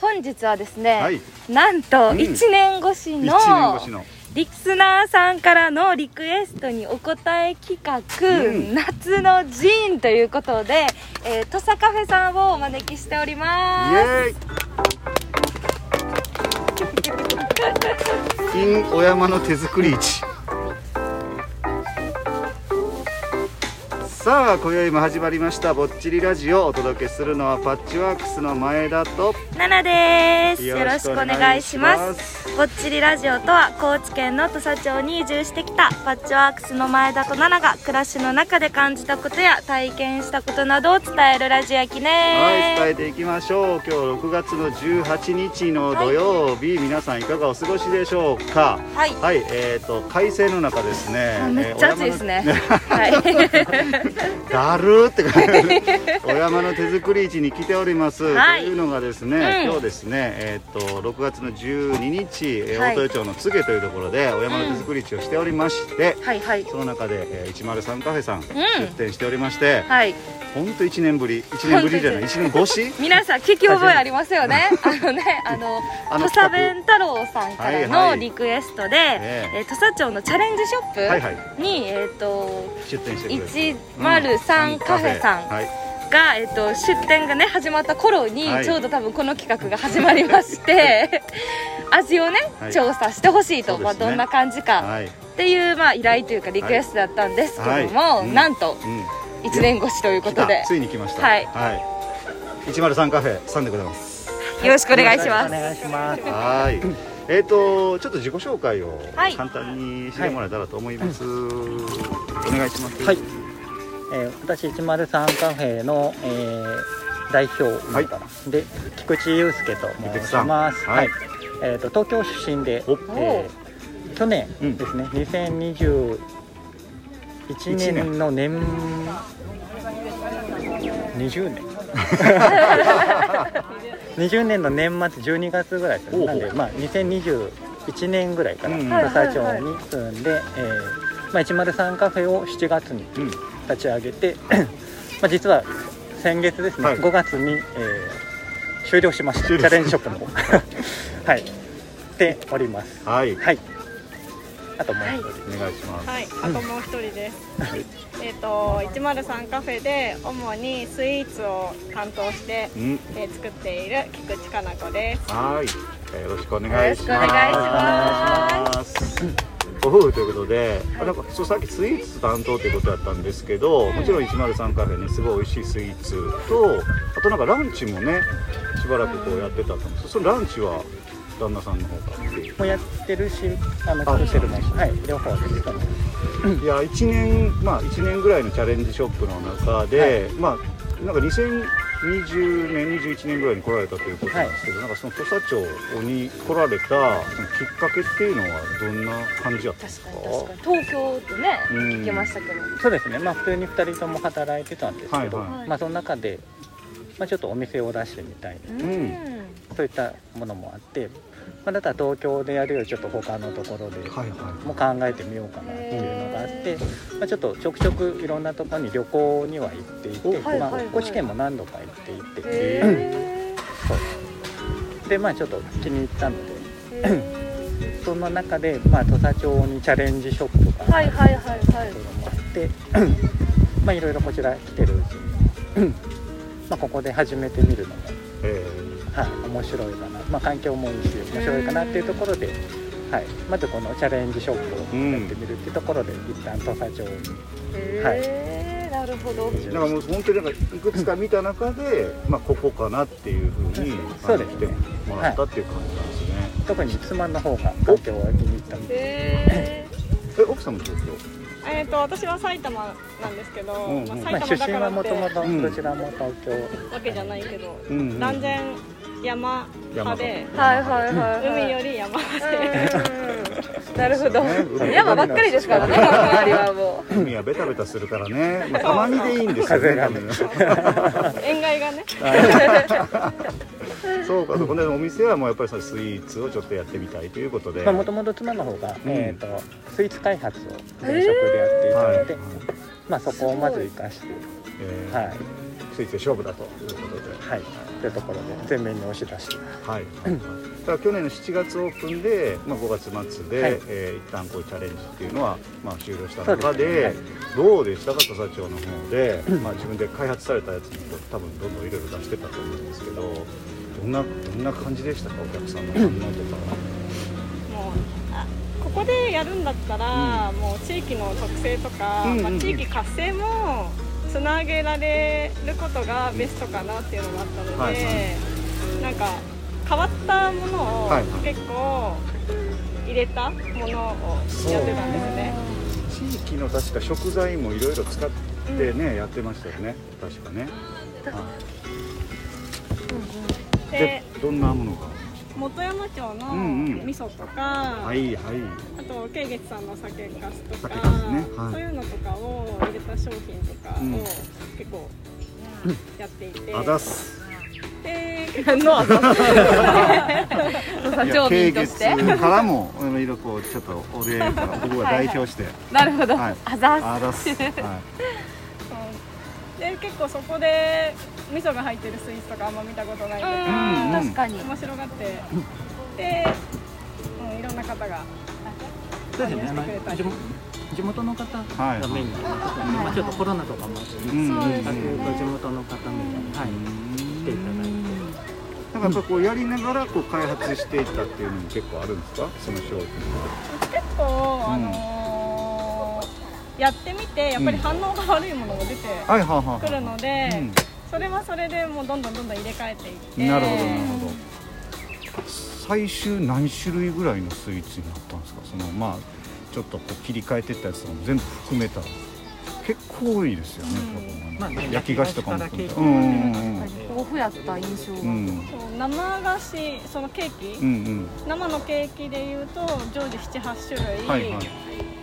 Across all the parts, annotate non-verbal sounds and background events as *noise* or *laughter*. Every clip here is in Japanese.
本日はですね、はい。なんとうん。1年越しの,、1年越しの。リスナーさんからのリクエストにお答え企画、うん。夏のジーンということで、えー、土佐カフェさんをお招きしておりイます。エーイ。*laughs* in 小山の手作り市さあ今宵も始まりました。ぼっちりラジオ。をお届けするのはパッチワークスの前田と奈々ですよろしくお願いしますぼっちりラジオとは高知県の土佐町に移住してきたパッチワークスの前田と奈々が暮らしの中で感じたことや体験したことなどを伝えるラジオやきねはい伝えていきましょう。今日6月の18日の土曜日、皆さんいかがお過ごしでしょうか？はい。はいえー、と快晴の中ですね。あめっちゃ暑いですね。*laughs* はい。*laughs* だるーって感じ。お山の手作り市に来ております、はい。というのがですね、うん。今日ですねえっ、と6月の12日、大豊町の柘植というところでお山の手作り市をしておりまして、はいはい。その中で、えー103カフェさん、ん。出店しておりましてはい。本当1年ぶり1年ぶりじゃない1年越し？*laughs* 皆さん聞き覚えありますよね。*laughs* あのねあの土佐弁太郎さんからのリクエストで、ええ。ー土佐町のチャレンジショップに、はいはい。えっ、と出店してくれる。103カフェさんはいが、えっと、出店がね始まった頃に、はい。ちょうど多分この企画が始まりまして *laughs* 味をね、はい。調査してほしいと、ね。まあ、どんな感じかはい、っていう、まあ、依頼というかリクエストだったんですけども、はい。うんなんとうん、1年越しということで。ついに来ました。はい。はい、103カフェさんでございます。よろしくお願いします。お願いします。はい。えっ、とちょっと自己紹介をはい。簡単にしてもらえたらと思います。お願いします。はい。えー、私103カフェの、えー、代表はい。で菊池祐介と申します。はい。えっ、と東京出身でお、えー、去年うん。ですね、2021年の年20年。*laughs* 20年の年末12月ぐらいですね。なんでまあ2021年ぐらいからうん。土佐町に住んで、えーまあ、103カフェを7月にうん、立ち上げてまあ実は先月ですね、はい。5月に、えー終了しました。チャレンジショップの方。*laughs* はい。でおります。はい、はい。あともう一人、お願いします。はい、あともう一人です。はい。えっ、と103カフェで主にスイーツを担当して、うん、えー作っている菊池かな子です。はい、えーよろしくお願いします。よろしくお願いします。ご夫婦ということで、あなんかそうさっきスイーツ担当ということだったんですけど、もちろん103カフェねすごい美味しいスイーツと、あとなんかランチもねしばらくこうやってたと思うんです。そのランチは旦那さんの方からっていう。もやってるしあのあ作ってるものはい。両方ですかねいや1年まあ1年ぐらいのチャレンジショップの中で、まあなんか2020年21年ぐらいに来られたということなんですけど、なんかその土佐町に来られたそのきっかけっていうのはどんな感じだったんですか？確かに確かに。東京とねうん。聞きましたけど。そうですね。まあ普通に2人とも働いてたんですけど、はいはい。まあその中で、まあ、ちょっとお店を出してみたいな。うん。そういったものもあって、まあ、だったら東京でやるよりちょっと他のところでも考えてみようかなっていうのがあって、まあ、ちょっとちょくちょくいろんなところに旅行には行っていて、おまあはいはい。はい高知県も何度か行っていて、へそう。でまあちょっと気に入ったのでその中で、まあ、土佐町にチャレンジショップがーはいはいはいはいとい。うのもあって、まあいろいろこちら来てるうちに、まあ、ここで始めてみるのも、いえはい、面白いかな、まあ、環境もいいし面白いかなっていうところで、はい、まずこのチャレンジショップをやってみるっていうところで、一旦土佐町に。へーなるほど。なんかもう本当になんかいくつか見た中で、まあここかなっていうふうにそうですね。来てもらったっていう感じなんですね、特に妻の方が環境が気に入ったのでへ *laughs* え奥さんも東京？えっ、と私は埼玉なんですけど、うんうん。まあ、まあ、埼出身はも玉だからってともとうん。どちらも東京、わけじゃないけど、うんうん。断然山派で。ーはいはいはいはい。海より山派で、うんなるほど。そうね。山ばっかりですからね周りはもう。海はベタベタするからね、まあ、たまにでいいんですよね風がね。塩害がね。そうかそうか。でお店はもうやっぱりそのスイーツをちょっとやってみたいということで、まあ、もともと妻の方が、うん。えー、とスイーツ開発を前職でやっていたので、はいまあ、そこをまず生かして、えー。はい。スイーツで勝負だということで。はい、というところで全面に押し出して。はい、*clears throat* だから去年の7月オープンで、まあ、5月末で、はい。えー一旦こうチャレンジっていうのは、まあ、終了した中でですね。どうでしたか土佐町の方で、*clears throat* まあ、自分で開発されたやつも多分どんどんいろいろ出してたと思うんですけどどんなどんな感じでしたかお客さんの反応とかもうあここでやるんだったら、もう地域の特性とか、うんうんうん。まあ、地域活性もつなげられることがベストかなっていうのがあったので、はいはなんか変わったものを結構入れたものをやってたんですね。地域の確か食材もいろいろ使ってね、やってましたよね。確かね。ででどんなものが？本山町のうんうん。味噌とか、はいはい。あと慶月さんの酒粕とか、ね。はい。そういうのとかを入れた商品とかをうん。結構やっていて、あざっす。でのあのいや町民として？経月からもいろいろこうちょっとお礼とか僕が代表して。なるほど、はい。あざっす。あざっす、はい、で結構そこで味噌が入ってるスイーツとかあんま見たことないんで、確かに。面白がって。で、うん、いろんな方がそうですね地元の方はい。がメインで、まあ、ちょっとコロナとかもあって、うん。そうですあねの地元の方みたいに、はい、来ていただいて。なんかやっぱこうやりながらこう開発していったっていうのも結構あるんですか？その商品。は結構、あのーやってみてやっぱり反応が悪いものが出てはいはいはい。くるので、うん。それはそれでもうどんどんどんどん入れ替えていって。なるほどなるほど。最終何種類ぐらいのスイーツになったんですか？そのまあちょっとこう切り替えてったやつとかも全部含めた。ら結構多いですよね、多分まあね焼き菓子とかも含めたうんやった印象が、うん。生菓子そのケーキ、うんうん。生のケーキでいうと常時78種類はいはい。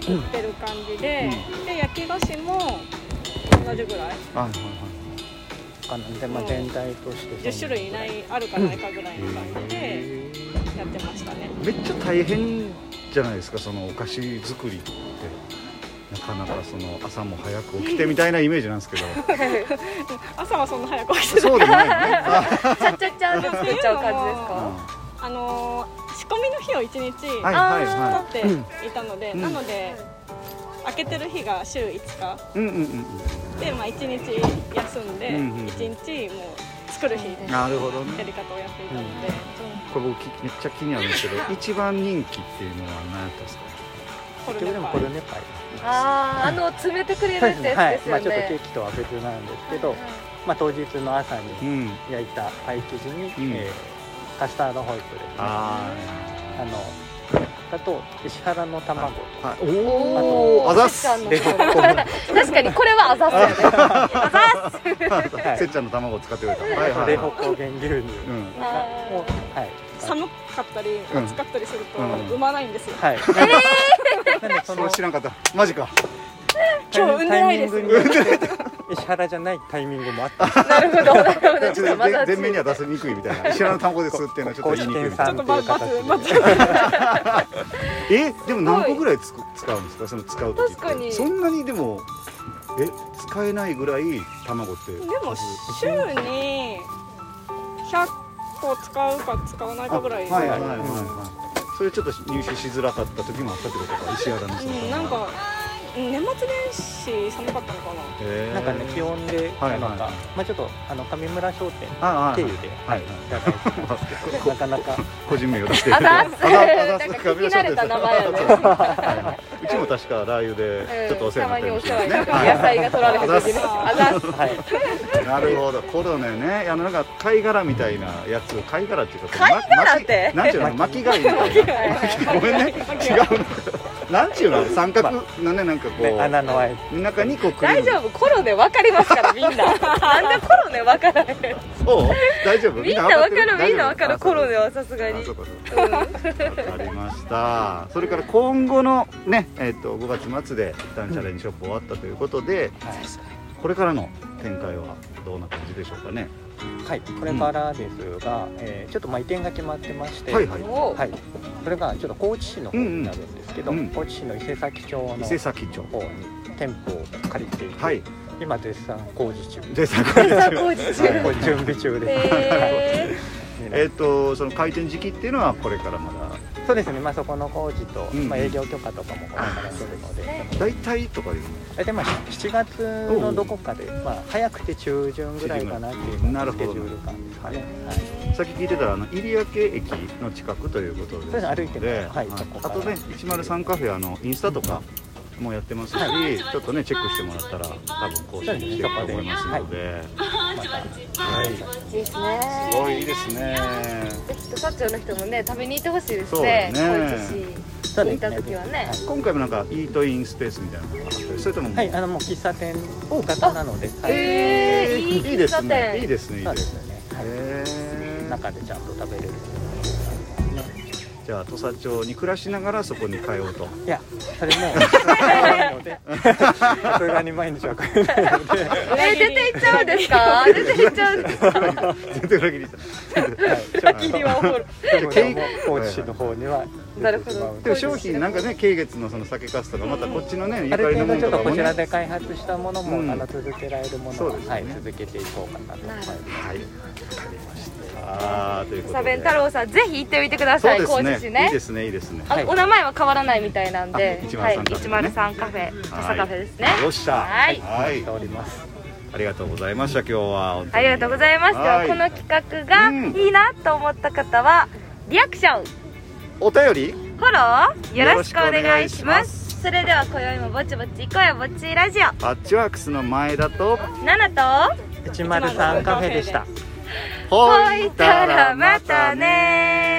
売ってる感じで、で焼き菓子も同じぐらい。はいはいかなんで、まあ、全体として10種類いないあるかないかぐらいの感じでやってましたね。めっちゃ大変じゃないですかそのお菓子作りって。なかなかその朝も早く起きてみたいなイメージなんですけど。*laughs* 朝はそんな早く起きてそうでもないよね。あちゃっちゃっちゃって作っちゃう感じですか？ああのー仕込みの日を1日はいはいは取っていたので、うん。なので開けてる日が週5日。いうんうんうん。で、まあ、1日休んで、うんうん1日もう作る日うんなるほどやねり方をやっていたので、これ僕きめっちゃ気になるんですけど *laughs* 一番人気っていうのは何やったんですか？結局でもネパイコルネパイ。あーあの詰めてくれるってやつですね。はい。まあちょっとケーキとは別なんですけど、まあ、当日の朝にうん。焼いたパイ生地に、うん。えーカスタードホイップですね。ああのだと石原の卵と。あ、はい、おー。おおあざっす。*laughs* 確かにこれはあざっすよね。あざっす。はい。せっちゃんの卵を使ってくれた。はいはい冷凍庫原牛乳。うん。をはい。寒かったりうん。暑かったりするとうん。産まないんですよ、はい。なんでそのそれ知らんかった。マジか。今日産んでないです。タイミングに。よって石原じゃないタイミングもあった。なるほど。なるほどちょっとまだ全面には出せにくいみたいな。*laughs* 石原の卵ですっていうのはちょっと言いにくいみたいな。*laughs* えでも何個ぐらいつく使うんですか？その使う時って。確かに。そんなにでもえ使えないぐらい卵って。でも週に100個使うか使わないかぐらい、はいはいはいはいはい。それちょっと入手しづらかった時もあったってことか。石原のそのうん、なんかうん年末年始寒かったのかな。なんかね気温ではいなのか、はいまあちょっとあの上村商店ああ経由ではいい。ただいてますけど *laughs* なかなか。個人名を出して。あざっす。あざなんか聞き慣れた名前やね。うちも確かラー油でちょっとお世話になってたまにお世話になってはい野菜が取られる時にああざっす。はい。なるほど。コロネねあのなんか貝殻みたいなやつ。貝殻っていうか貝殻って？ま巻きなんていうの巻き貝みたいな。ごめんね。違うのなんちゅうの？三角のねなんかこね穴のう開い中にこうクリーム。大丈夫？コロネ分かりますか？ら *laughs* みんな。なんでコロネ分からへん？そう？大丈夫？みんな分かる？みんな分かる？あコロネはさすがに。あそうかりました。それから今後のねえっ、と5月末で一旦チャレンジショップ終わったということで、これからの展開はどんな感じでしょうかね？はい、これからですが、えーちょっとまあ移転が決まってまして、はいはい。おはい、それがちょっと高知市の方になるんですけど、うん。うん高知市の伊勢崎町の伊勢崎町。方に店舗を借りていて、はい。今絶賛工事中。でさこれさあ工事中。*laughs* はいこれ準備中です、へえっとその開店時期っていうのはこれからまだそうですね。まあそこの工事と、うんまあ、営業許可とかもこれからするので、ね大体とかいうの大体まあ7月のどこかで、まあ、早くて中旬ぐらいかなっていうなるほどスケジュール感ですかね、はい、さっき聞いてたらあの入谷駅の近くということですそうです歩いてはい。そこからあとね103カフェあのインスタとかもやってますし、ちょっとねチェックしてもらったら多分更新していくと思いますので、はい、いい。ですすねごいいいですね。ぜひと社長の人もね食べに行ってほしいですそうね。だねこういう寿司見た時はね。今回もなんかイートインスペースみたいなのがあったり、それとも、はい、あのもう喫茶店型なので、はい、えーいい。いいです喫茶ね。店いいですね。いいでね。ですすよね、はい。中でちゃんと食べれるじゃあ土佐町に暮らしながらそこに通うと。いやそれも *laughs* がに毎日は食えないので、え出て行っちゃうんですか？出て行っちゃうんですか？全然裏切りも高知市の方にはなるほどでも商品なんかね、桂月のその酒粕とか、またこっちのね、ゆかりのも程度ちょっとこちらのとかもね。で開発したものも、うん。あの続けられるものを、そうですね。はい、続けていこうかなと。思います。はい。わかりました。あーということで。サベン太郎さんぜひ行ってみてくだそさいうですね。高知市ねいいですね。いいですね。あお名前は変わらないみたいなんで、あ103はい、カフェね103カフェ、土佐カフェですね。よっしゃ。はいはい。おります。ありがとうございました。今日は。ありがとうございます。でははいこの企画がうんいいなと思った方は、リアクション、お便り？フォロー、よろしくお願いしま。ますそれでは今宵もぼちぼち行こうよ、ぼっちラジオ。パッチワークスの前田と。ナナと、103カフェでした。ほい。たらまたね